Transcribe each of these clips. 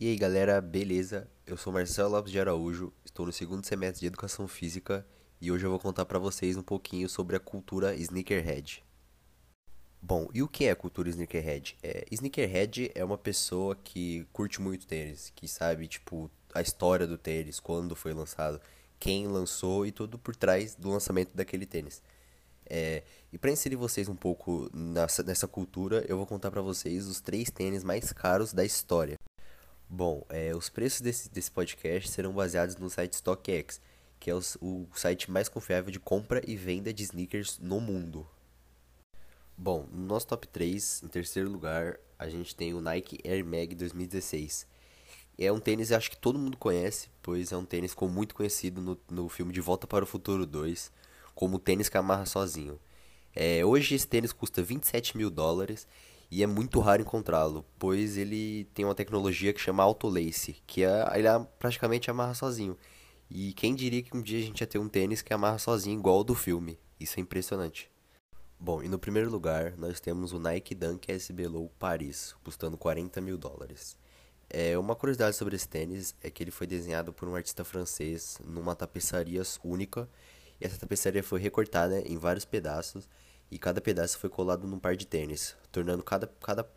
E aí galera, beleza? Eu sou Marcelo Lopes de Araújo, estou no segundo semestre de Educação Física e hoje eu vou contar para vocês um pouquinho sobre a cultura sneakerhead. Bom, e o que é cultura sneakerhead? É, sneakerhead é uma pessoa que curte muito tênis, que sabe, tipo, a história do tênis, quando foi lançado, quem lançou e tudo por trás do lançamento daquele tênis. É, e para inserir vocês um pouco nessa, nessa cultura, eu vou contar para vocês os três tênis mais caros da história. Bom, é, os preços desse, desse podcast serão baseados no site StockX, que é o, o site mais confiável de compra e venda de sneakers no mundo. Bom, no nosso top 3, em terceiro lugar, a gente tem o Nike Air Mag 2016. É um tênis, acho que todo mundo conhece, pois é um tênis com muito conhecido no, no filme De Volta para o Futuro 2, como o tênis que amarra sozinho. É, hoje esse tênis custa 27 mil dólares e é muito raro encontrá-lo, pois ele tem uma tecnologia que chama Autolace, que é, ele praticamente amarra sozinho. E quem diria que um dia a gente ia ter um tênis que amarra sozinho igual ao do filme? Isso é impressionante. Bom, e no primeiro lugar nós temos o Nike Dunk SB Low Paris, custando 40 mil dólares. É, uma curiosidade sobre esse tênis é que ele foi desenhado por um artista francês numa tapeçaria única, e essa tapeçaria foi recortada em vários pedaços e cada pedaço foi colado num par de tênis, tornando cada, cada,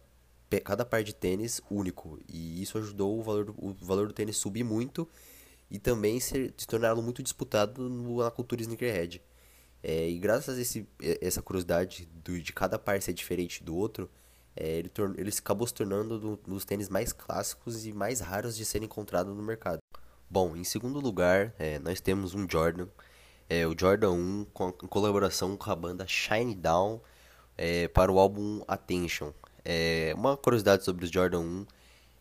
cada par de tênis único. E isso ajudou o valor, o valor do tênis subir muito e também se, se torná-lo muito disputado na cultura sneakerhead. É, e graças a esse, essa curiosidade do, de cada par ser diferente do outro, é, ele, torn, ele acabou se tornando um dos tênis mais clássicos e mais raros de serem encontrados no mercado. Bom, em segundo lugar, é, nós temos um Jordan é, o Jordan 1 com, em colaboração com a banda Shine Down é, para o álbum Attention. É, uma curiosidade sobre o Jordan 1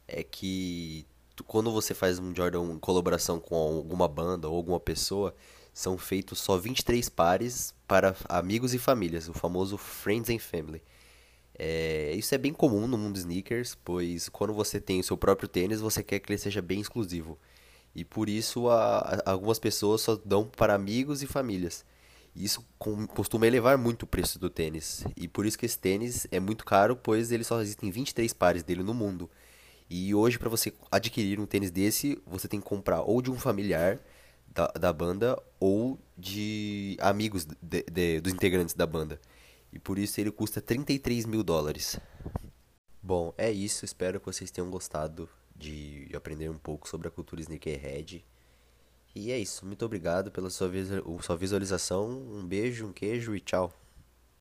é que quando você faz um Jordan 1 em colaboração com alguma banda ou alguma pessoa, são feitos só 23 pares para amigos e famílias, o famoso Friends and Family. É, isso é bem comum no mundo sneakers, pois quando você tem o seu próprio tênis, você quer que ele seja bem exclusivo. E por isso a, algumas pessoas só dão para amigos e famílias. Isso com, costuma elevar muito o preço do tênis. E por isso que esse tênis é muito caro, pois ele só existem 23 pares dele no mundo. E hoje, para você adquirir um tênis desse, você tem que comprar ou de um familiar da, da banda ou de amigos de, de, dos integrantes da banda. E por isso ele custa 33 mil dólares. Bom, é isso. Espero que vocês tenham gostado de aprender um pouco sobre a cultura sneakerhead. E é isso. Muito obrigado pela sua, sua visualização. Um beijo, um queijo e tchau.